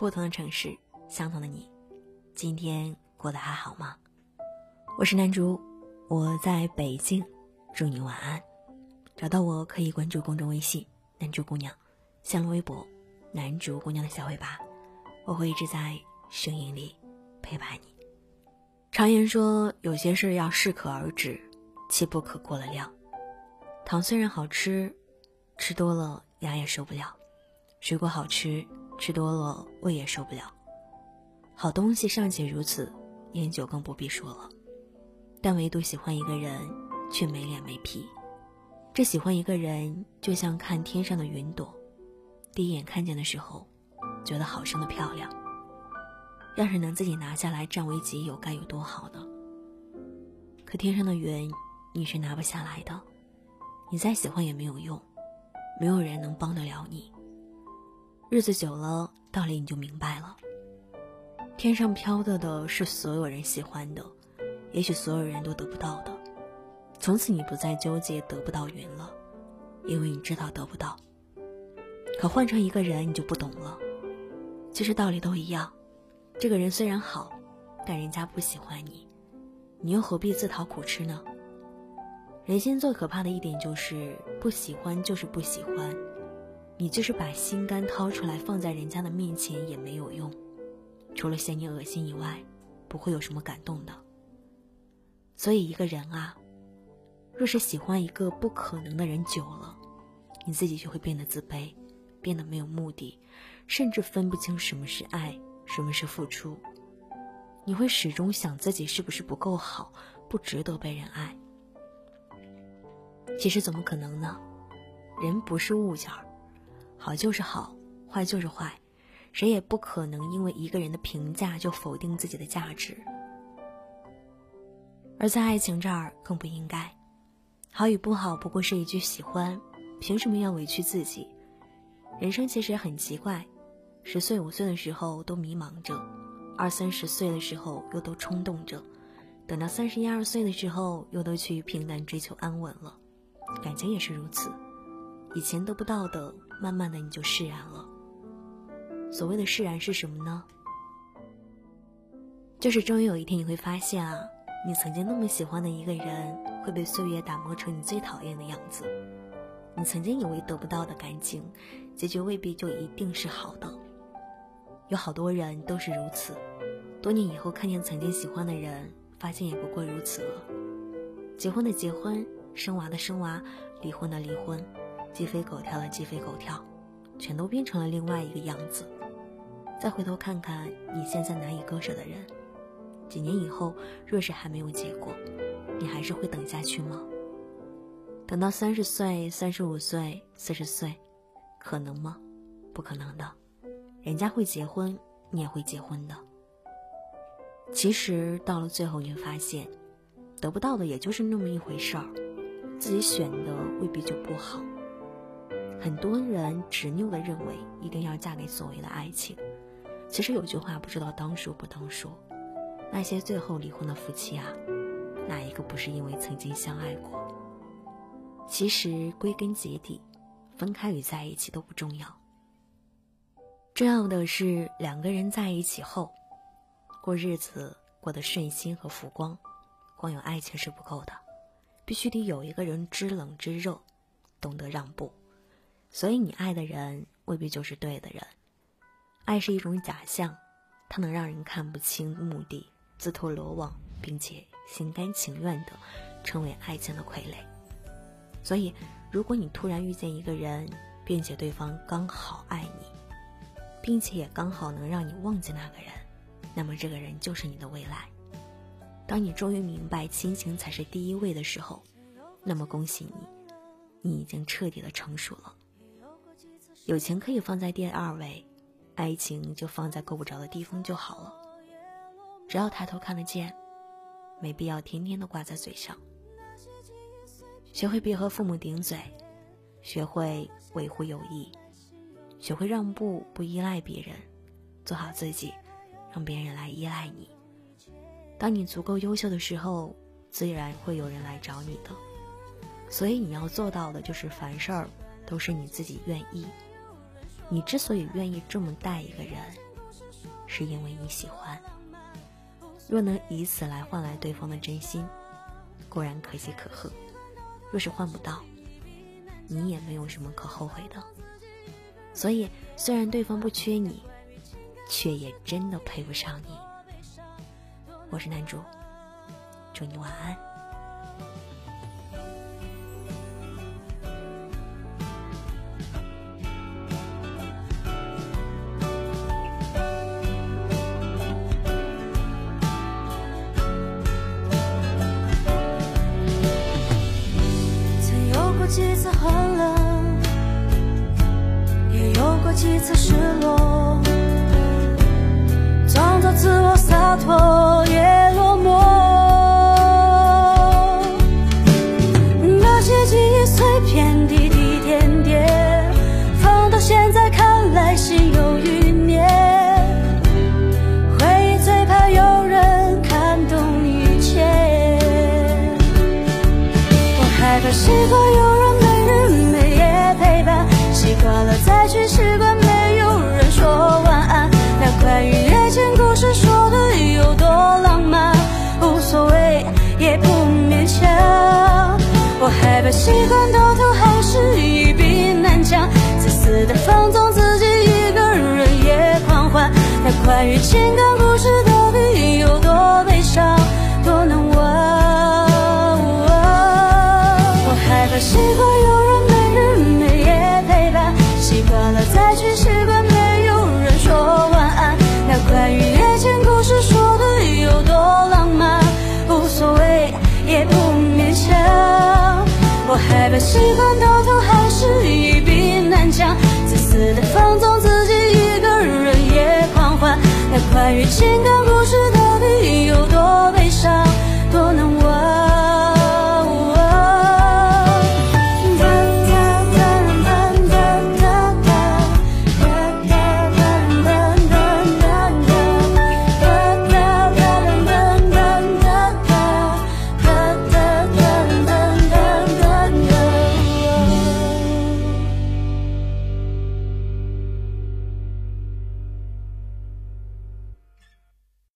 不同的城市，相同的你，今天过得还好吗？我是南竹，我在北京，祝你晚安。找到我可以关注公众微信“南竹姑娘”，新浪微博“南竹姑娘的小尾巴”，我会一直在声音里陪伴你。常言说，有些事要适可而止，切不可过了量。糖虽然好吃，吃多了牙也受不了；水果好吃，吃多了胃也受不了。好东西尚且如此，烟酒更不必说了。但唯独喜欢一个人，却没脸没皮。这喜欢一个人，就像看天上的云朵，第一眼看见的时候，觉得好生的漂亮。要是能自己拿下来占为己有，该有多好呢？可天上的云，你是拿不下来的。你再喜欢也没有用，没有人能帮得了你。日子久了，道理你就明白了。天上飘的的是所有人喜欢的，也许所有人都得不到的。从此你不再纠结得不到云了，因为你知道得不到。可换成一个人，你就不懂了。其实道理都一样。这个人虽然好，但人家不喜欢你，你又何必自讨苦吃呢？人心最可怕的一点就是不喜欢就是不喜欢，你就是把心肝掏出来放在人家的面前也没有用，除了嫌你恶心以外，不会有什么感动的。所以一个人啊，若是喜欢一个不可能的人久了，你自己就会变得自卑，变得没有目的，甚至分不清什么是爱。什么是付出？你会始终想自己是不是不够好，不值得被人爱。其实怎么可能呢？人不是物件儿，好就是好，坏就是坏，谁也不可能因为一个人的评价就否定自己的价值。而在爱情这儿更不应该，好与不好不过是一句喜欢，凭什么要委屈自己？人生其实很奇怪。十岁五岁的时候都迷茫着，二三十岁的时候又都冲动着，等到三十一二岁的时候又都去平淡追求安稳了。感情也是如此，以前得不到的，慢慢的你就释然了。所谓的释然是什么呢？就是终于有一天你会发现啊，你曾经那么喜欢的一个人会被岁月打磨成你最讨厌的样子。你曾经以为得不到的感情，结局未必就一定是好的。有好多人都是如此，多年以后看见曾经喜欢的人，发现也不过如此了。结婚的结婚，生娃的生娃，离婚的离婚，鸡飞狗跳的鸡飞狗跳，全都变成了另外一个样子。再回头看看你现在难以割舍的人，几年以后若是还没有结果，你还是会等下去吗？等到三十岁、三十五岁、四十岁，可能吗？不可能的。人家会结婚，你也会结婚的。其实到了最后，你会发现，得不到的也就是那么一回事儿，自己选的未必就不好。很多人执拗的认为一定要嫁给所谓的爱情，其实有句话不知道当说不当说，那些最后离婚的夫妻啊，哪一个不是因为曾经相爱过？其实归根结底，分开与在一起都不重要。重要的是两个人在一起后，过日子过得顺心和福光，光有爱情是不够的，必须得有一个人知冷知热，懂得让步。所以你爱的人未必就是对的人。爱是一种假象，它能让人看不清目的，自投罗网，并且心甘情愿的成为爱情的傀儡。所以，如果你突然遇见一个人，并且对方刚好爱你。并且也刚好能让你忘记那个人，那么这个人就是你的未来。当你终于明白亲情才是第一位的时候，那么恭喜你，你已经彻底的成熟了。友情可以放在第二位，爱情就放在够不着的地方就好了。只要抬头看得见，没必要天天都挂在嘴上。学会别和父母顶嘴，学会维护友谊。学会让步，不依赖别人，做好自己，让别人来依赖你。当你足够优秀的时候，自然会有人来找你的。所以你要做到的就是凡事儿都是你自己愿意。你之所以愿意这么待一个人，是因为你喜欢。若能以此来换来对方的真心，固然可喜可贺；若是换不到，你也没有什么可后悔的。所以，虽然对方不缺你，却也真的配不上你。我是男主，祝你晚安。几次很冷，也有过几次失落，装作自我洒脱也落寞。那些记忆碎片，滴滴点点，放到现在看来心有余孽，回忆最怕有人看懂一切，我害怕是否有再去习惯没有人说晚安，那关于爱情故事说的有多浪漫，无所谓，也不勉强。我。害怕习惯到头还是一笔难讲，自私的放纵自己一个人也狂欢。那关于情感故事到底有多悲伤，多难忘？我害怕习惯习惯到头还是一笔难讲，自私的放纵自己，一个人也狂欢。那关于情感。